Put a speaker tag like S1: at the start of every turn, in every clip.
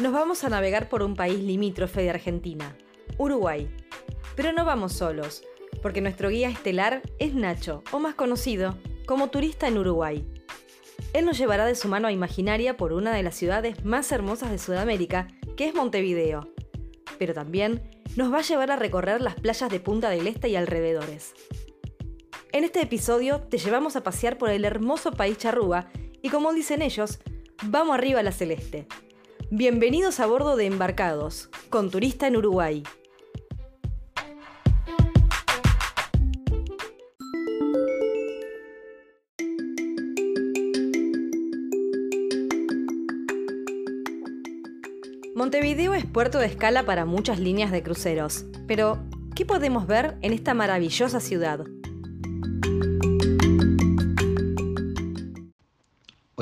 S1: nos vamos a navegar por un país limítrofe de Argentina, Uruguay. Pero no vamos solos, porque nuestro guía estelar es Nacho, o más conocido como turista en Uruguay. Él nos llevará de su mano a Imaginaria por una de las ciudades más hermosas de Sudamérica, que es Montevideo. Pero también nos va a llevar a recorrer las playas de Punta del Este y alrededores. En este episodio te llevamos a pasear por el hermoso país charrúa y como dicen ellos, vamos arriba a la celeste. Bienvenidos a bordo de Embarcados, con turista en Uruguay. Montevideo es puerto de escala para muchas líneas de cruceros, pero ¿qué podemos ver en esta maravillosa ciudad?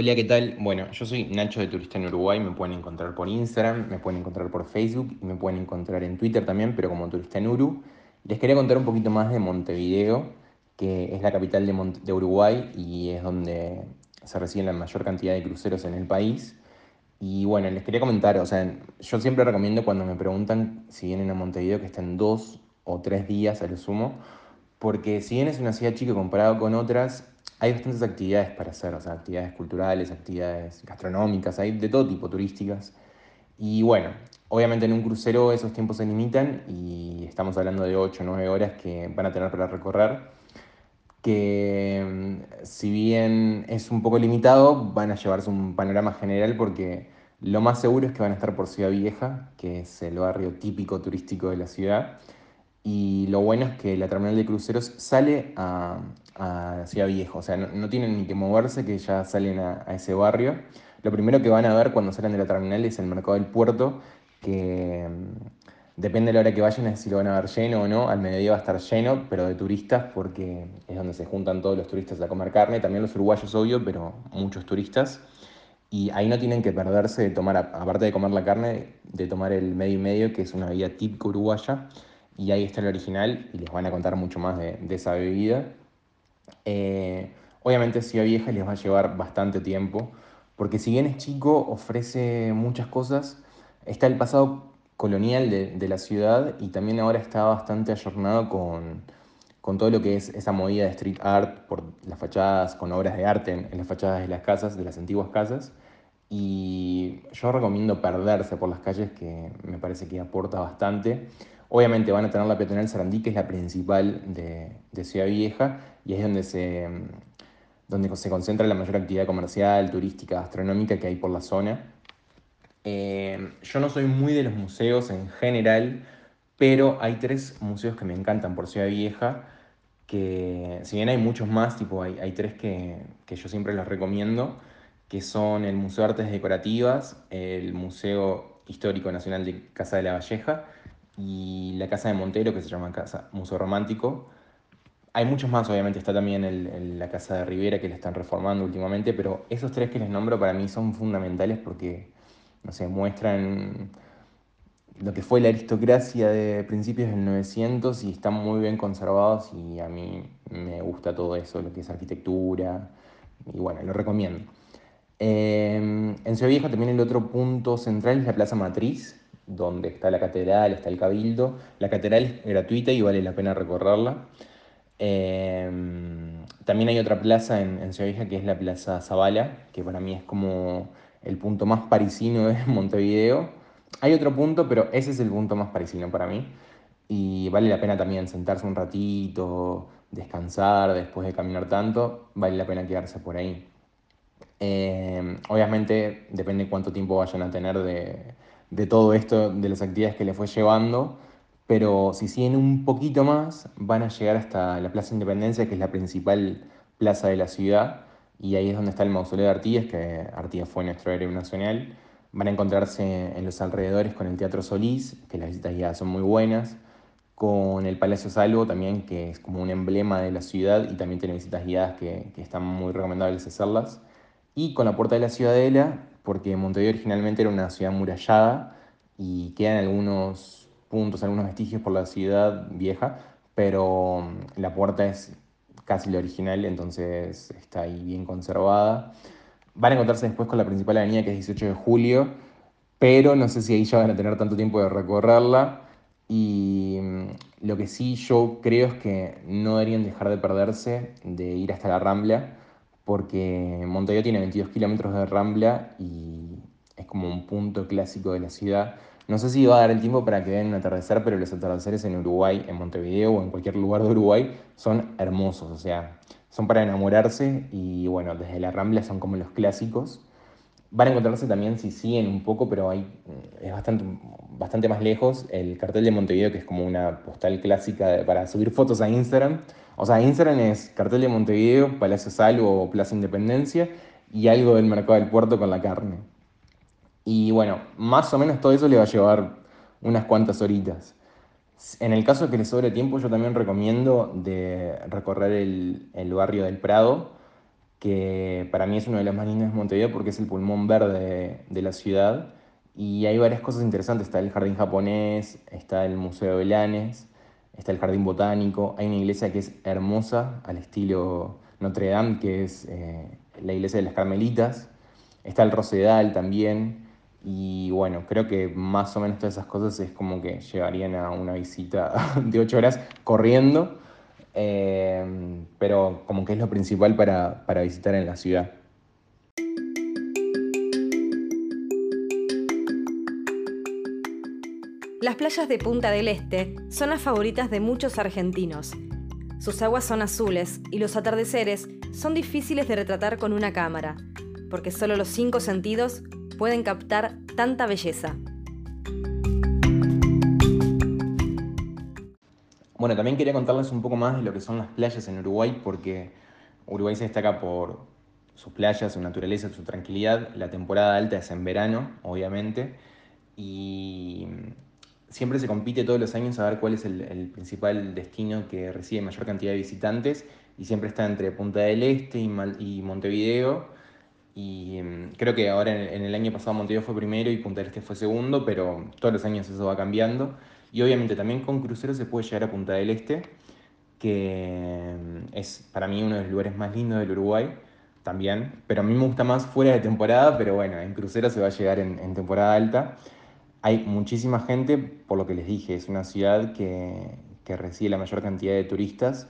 S2: Hola, ¿qué tal? Bueno, yo soy Nacho de Turista en Uruguay, me pueden encontrar por Instagram, me pueden encontrar por Facebook y me pueden encontrar en Twitter también, pero como Turista en Uru. Les quería contar un poquito más de Montevideo, que es la capital de, Uruguay y es donde se reciben la mayor cantidad de cruceros en el país. Y bueno, les quería comentar, o sea, yo siempre recomiendo cuando me preguntan si vienen a Montevideo que estén dos o tres días a lo sumo, porque si bien es una ciudad chica comparado con otras, hay bastantes actividades para hacer, o sea, actividades culturales, actividades gastronómicas, hay de todo tipo, turísticas. Y bueno, obviamente en un crucero esos tiempos se limitan y estamos hablando de 8 o 9 horas que van a tener para recorrer, que mm, si bien es un poco limitado, van a llevarse un panorama general porque lo más seguro es que van a estar por Ciudad Vieja, que es el barrio típico turístico de la ciudad. Y lo bueno es que la terminal de cruceros sale a, a Ciudad Vieja, o sea, no, tienen ni que moverse, que ya salen a, ese barrio. Lo primero que van a ver cuando salen de la terminal es el mercado del puerto, que mm, depende de la hora que vayan, es si lo van a ver lleno o no. Al mediodía va a estar lleno, pero de turistas, porque es donde se juntan todos los turistas a comer carne, también los uruguayos, obvio, pero muchos turistas. Y ahí no tienen que perderse de tomar, aparte de comer la carne, de tomar el medio y medio, que es una bebida típica uruguaya y ahí está el original y les van a contar mucho más de, esa bebida. Eh, obviamente Ciudad Vieja les va a llevar bastante tiempo, porque si bien es chico, ofrece muchas cosas. Está el pasado colonial de, la ciudad y también ahora está bastante ayornado con, con, todo lo que es esa movida de street art por las fachadas, con obras de arte en, en las fachadas de las casas, de las antiguas casas. Y yo recomiendo perderse por las calles, que me parece que aporta bastante. Obviamente van a tener la peatonal Sarandí, que es la principal de, Ciudad Vieja, y es donde se, donde se concentra la mayor actividad comercial, turística, gastronómica que hay por la zona. Eh, yo no soy muy de los museos en general, pero hay tres museos que me encantan por Ciudad Vieja, que si bien hay muchos más, tipo hay, hay tres que, que yo siempre los recomiendo, que son el Museo de Artes Decorativas, el Museo Histórico Nacional de Casa de la Valleja y la casa de Montero, que se llama casa Museo Romántico. Hay muchos más, obviamente está también la casa de Rivera que la están reformando últimamente, pero esos tres que les nombro para mí son fundamentales porque, no sé, muestran lo que fue la aristocracia de principios del 900 y están muy bien conservados y a mí me gusta todo eso, lo que es arquitectura, y bueno, lo recomiendo. Eh, en Ciudad Vieja también el otro punto central es la Plaza Matriz, donde está la catedral, está el cabildo. La catedral es gratuita y vale la pena recorrerla. Em, también hay otra plaza en, en Ciudad Vieja que es la Plaza Zabala, que para mí es como el punto más parisino de Montevideo. Hay otro punto, pero ese es el punto más parisino para mí. Y vale la pena también sentarse un ratito, descansar después de caminar tanto, vale la pena quedarse por ahí. Em, obviamente depende cuánto tiempo vayan a tener de, de todo esto, de las actividades que le fue llevando, pero si siguen un poquito más, van a llegar hasta la Plaza Independencia, que es la principal plaza de la ciudad, y ahí es donde está el mausoleo de Artigas, que Artigas fue nuestro héroe nacional. Van a encontrarse en los alrededores con el Teatro Solís, que las visitas guiadas son muy buenas, con el Palacio Salvo también, que es como un emblema de la ciudad y también tiene visitas guiadas que, que están muy recomendables hacerlas, y con la Puerta de la Ciudadela, porque Montevideo originalmente era una ciudad murallada y quedan algunos puntos, algunos vestigios por la ciudad vieja, pero mm, la puerta es casi la original, entonces está ahí bien conservada. Van a encontrarse después con la principal avenida que es 18 de julio, pero no sé si ahí ya van a tener tanto tiempo de recorrerla. Y mm, lo que sí yo creo es que no deberían dejar de perderse de ir hasta la Rambla, porque Montevideo tiene 22 kilómetros de Rambla y es como un punto clásico de la ciudad. No sé si va a dar el tiempo para que vean un atardecer, pero los atardeceres en Uruguay, en Montevideo o en cualquier lugar de Uruguay son hermosos, o sea, son para enamorarse y bueno, desde la Rambla son como los clásicos. Van a encontrarse también si siguen un poco, pero hay, mm, es bastante, bastante más lejos el cartel de Montevideo, que es como una postal clásica para subir fotos a Instagram. O sea, Instagram es cartel de Montevideo, Palacio Salvo o Plaza Independencia y algo del mercado del puerto con la carne. Y bueno, más o menos todo eso le va a llevar unas cuantas horitas. En el caso que le sobre tiempo, yo también recomiendo de recorrer el, barrio del Prado, que para mí es uno de los más lindos de Montevideo porque es el pulmón verde de, la ciudad. Y hay varias cosas interesantes. Está el jardín japonés, está el Museo de Belanes, está el jardín botánico. Hay una iglesia que es hermosa, al estilo Notre Dame, que es eh, la iglesia de las Carmelitas. Está el Rosedal también. Y bueno, creo que más o menos todas esas cosas es como que llevarían a una visita de ocho horas corriendo, eh, pero como que es lo principal para, para visitar en la ciudad.
S1: Las playas de Punta del Este son las favoritas de muchos argentinos. Sus aguas son azules y los atardeceres son difíciles de retratar con una cámara, porque solo los cinco sentidos pueden captar tanta belleza.
S2: Bueno, también quería contarles un poco más de lo que son las playas en Uruguay, porque Uruguay se destaca por sus playas, su naturaleza, su tranquilidad. La temporada alta es en verano, obviamente, y siempre se compite todos los años a ver cuál es el, principal destino que recibe mayor cantidad de visitantes, y siempre está entre Punta del Este y Montevideo y mm, creo que ahora en, el año pasado Montevideo fue primero y Punta del Este fue segundo, pero todos los años eso va cambiando. Y obviamente también con cruceros se puede llegar a Punta del Este, que mm, es para mí uno de los lugares más lindos del Uruguay también. Pero a mí me gusta más fuera de temporada, pero bueno, en cruceros se va a llegar en temporada alta. Hay muchísima gente, por lo que les dije, es una ciudad que, que recibe la mayor cantidad de turistas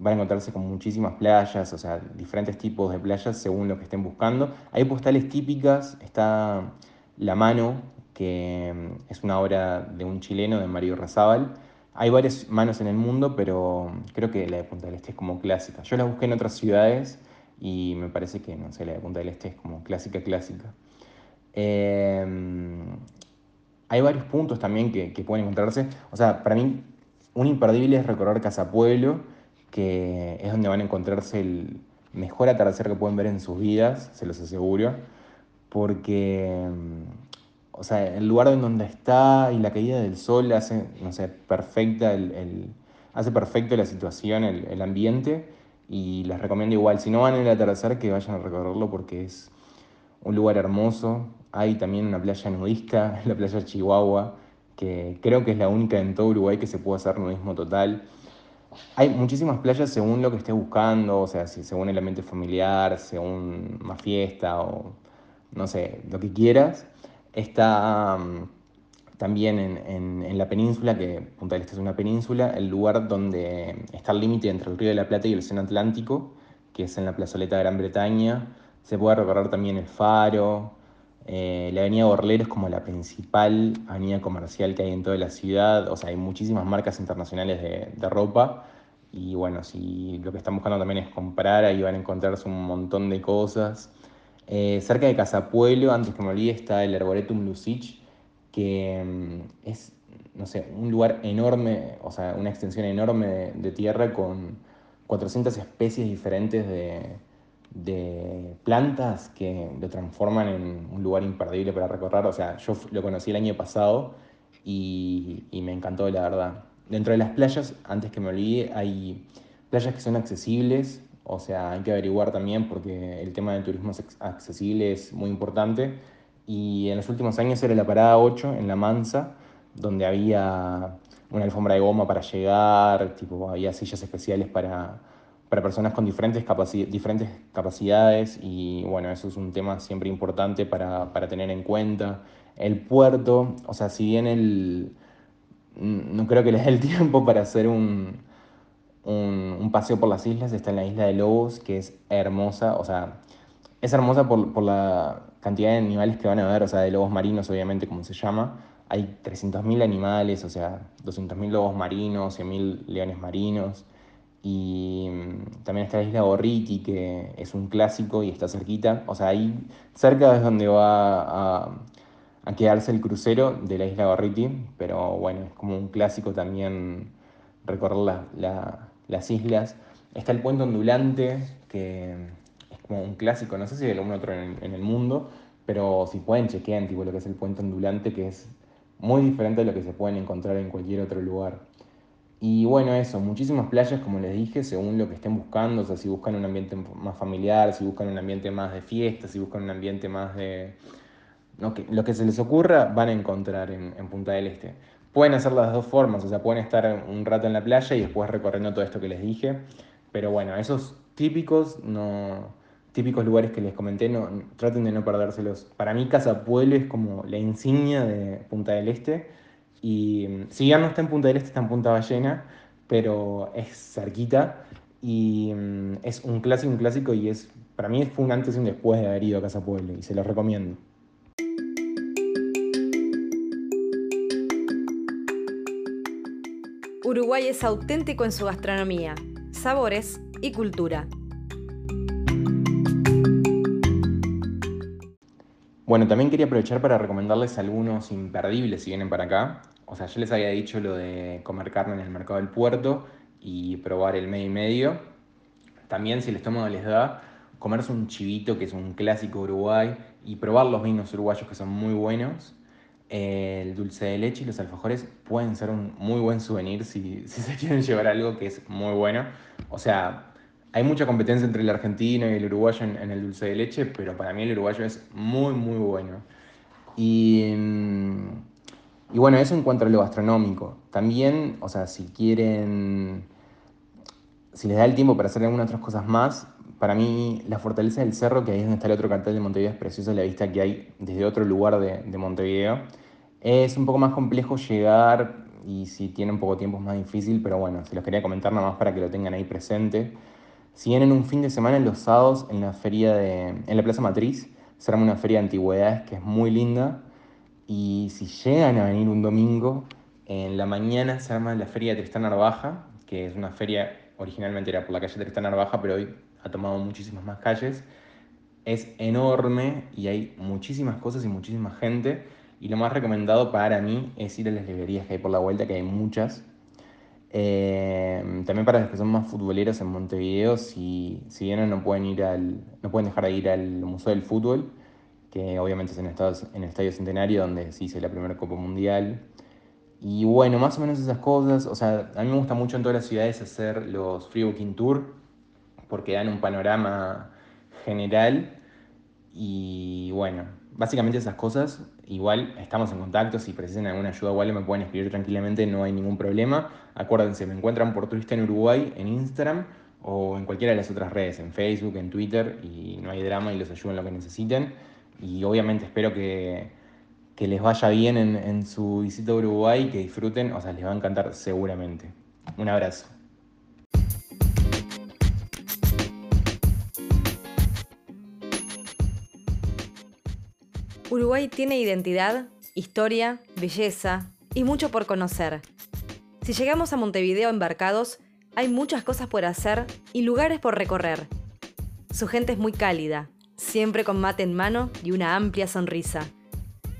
S2: van a encontrarse con muchísimas playas, o sea, diferentes tipos de playas según lo que estén buscando. Hay postales típicas, está La Mano, que mm, es una obra de un chileno, de Mario Razábal. Hay varias manos en el mundo, pero creo que la de Punta del Este es como clásica. Yo la busqué en otras ciudades y me parece que, no sé, la de Punta del Este es como clásica, clásica. Em, hay varios puntos también que, que pueden encontrarse. O sea, para mí, un imperdible es recorrer Casa Pueblo que es donde van a encontrarse el mejor atardecer que pueden ver en sus vidas, se los aseguro, porque, o sea, el lugar en donde está y la caída del sol hace, no sé, perfecta el, hace perfecto la situación, el, el, ambiente, y les recomiendo igual, si no van en el atardecer, que vayan a recorrerlo porque es un lugar hermoso. Hay también una playa nudista, la playa Chihuahua, que creo que es la única en todo Uruguay que se puede hacer nudismo total. Hay muchísimas playas según lo que estés buscando, o sea, según el ambiente familiar, según más fiesta o no sé, lo que quieras. Está mm, también en, en, la península, que Punta del Este es una península, el lugar donde está el límite entre el Río de la Plata y el Océano Atlántico, que es en la plazoleta de Gran Bretaña. Se puede recorrer también el Faro, eh, la avenida Borlero es como la principal avenida comercial que hay en toda la ciudad, o sea, hay muchísimas marcas internacionales de, ropa y bueno, si lo que están buscando también es comprar, ahí van a encontrarse un montón de cosas. Eh, cerca de Casa Pueblo, antes que me olvide, está el Arboretum Lusich, que mm, es, no sé, un lugar enorme, o sea, una extensión enorme de tierra con 400 especies diferentes de, de plantas que lo transforman en un lugar imperdible para recorrer. O sea, yo lo conocí el año pasado y, me encantó, la verdad. Dentro de las playas, antes que me olvide, hay playas que son accesibles, o sea, hay que averiguar también porque el tema del turismo accesible es muy importante. Y en los últimos años era la parada 8 en La Mansa, donde había una alfombra de goma para llegar, tipo, había sillas especiales para para personas con diferentes, capacidades y bueno, eso es un tema siempre importante para, para, tener en cuenta. El puerto, o sea, si bien el, no creo que les dé el tiempo para hacer un, un, un, paseo por las islas, está en la isla de Lobos, que es hermosa, o sea, es hermosa por, por la cantidad de animales que van a ver, o sea, de lobos marinos, obviamente, como se llama. Hay 300.000 animales, o sea, 200.000 lobos marinos, 100.000 leones marinos. Y mm, también está la isla Borriti, que es un clásico y está cerquita. O sea, ahí cerca es donde va a, quedarse el crucero de la isla Borriti. Pero bueno, es como un clásico también recorrer la, la, las islas. Está el puente ondulante, que es como un clásico, no sé si hay algún otro en, en el mundo, pero si pueden chequear tipo, lo que es el puente ondulante, que es muy diferente a lo que se pueden encontrar en cualquier otro lugar. Y bueno, eso, muchísimas playas, como les dije, según lo que estén buscando, o sea, si buscan un ambiente más familiar, si buscan un ambiente más de fiesta, si buscan un ambiente más de... Lo que, lo que se les ocurra, van a encontrar en, Punta del Este. Pueden hacer las dos formas, o sea, pueden estar un rato en la playa y después recorriendo todo esto que les dije, pero bueno, esos típicos, no, típicos lugares que les comenté, no, traten de no perdérselos. Para mí Casa Pueblo es como la insignia de Punta del Este y si ya no está en Punta del Este, está en Punta Ballena, pero es cerquita y mm, es un clásico, un clásico y es, para mí fue un antes y un después de haber ido a Casa Pueblo y se lo recomiendo.
S1: Uruguay es auténtico en su gastronomía, sabores y cultura.
S2: Bueno, también quería aprovechar para recomendarles algunos imperdibles si vienen para acá. O sea, yo les había dicho lo de comer carne en el mercado del puerto y probar el medio y medio. También, si el estómago les da, comerse un chivito, que es un clásico Uruguay, y probar los vinos uruguayos, que son muy buenos. El dulce de leche y los alfajores pueden ser un muy buen souvenir si se quieren llevar algo que es muy bueno. O sea, hay mucha competencia entre el argentino y el uruguayo en, el dulce de leche, pero para mí el uruguayo es muy, muy bueno. Y, mm, y, bueno, eso en cuanto a lo gastronómico. También, o sea, si quieren, si les da el tiempo para hacer algunas otras cosas más, para mí la fortaleza del cerro, que ahí es donde está el otro cartel de Montevideo, es preciosa la vista que hay desde otro lugar de, de Montevideo. Es un poco más complejo llegar y si tienen poco tiempo es más difícil, pero bueno, se los quería comentar nada más para que lo tengan ahí presente. Si vienen un fin de semana en los sábados en la feria de, en la Plaza Matriz, será una feria de antigüedades que es muy linda. Y si llegan a venir un domingo, en la mañana se arma la feria de Tristán Arbaja, que es una feria, originalmente era por la calle Tristán Arbaja, pero hoy ha tomado muchísimas más calles. Es enorme y hay muchísimas cosas y muchísima gente. Y lo más recomendado para mí es ir a las librerías que hay por la vuelta, que hay muchas. Eh, también para los que son más futboleros en Montevideo, si, si vienen no pueden, ir al, no pueden dejar de ir al Museo del Fútbol, que obviamente es en, en el Estadio Centenario, donde se hizo la primera Copa Mundial. Y bueno, más o menos esas cosas. O sea, a mí me gusta mucho en todas las ciudades hacer los Free Booking Tour, porque dan un panorama general. Y bueno, básicamente esas cosas. Igual estamos en contacto, si precisan alguna ayuda, igual me pueden escribir tranquilamente, no hay ningún problema. Acuérdense, me encuentran por Turista en Uruguay en Instagram o en cualquiera de las otras redes, en Facebook, en Twitter, y no hay drama y los ayudo en lo que necesiten. Y obviamente espero que, que les vaya bien en, en su visita a Uruguay, que disfruten, o sea, les va a encantar seguramente. Un abrazo.
S1: Uruguay tiene identidad, historia, belleza y mucho por conocer. Si llegamos a Montevideo embarcados, hay muchas cosas por hacer y lugares por recorrer. Su gente es muy cálida, siempre con mate en mano y una amplia sonrisa.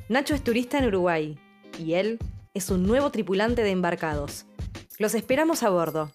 S1: Nacho es turista en Uruguay y él es un nuevo tripulante de embarcados. Los esperamos a bordo.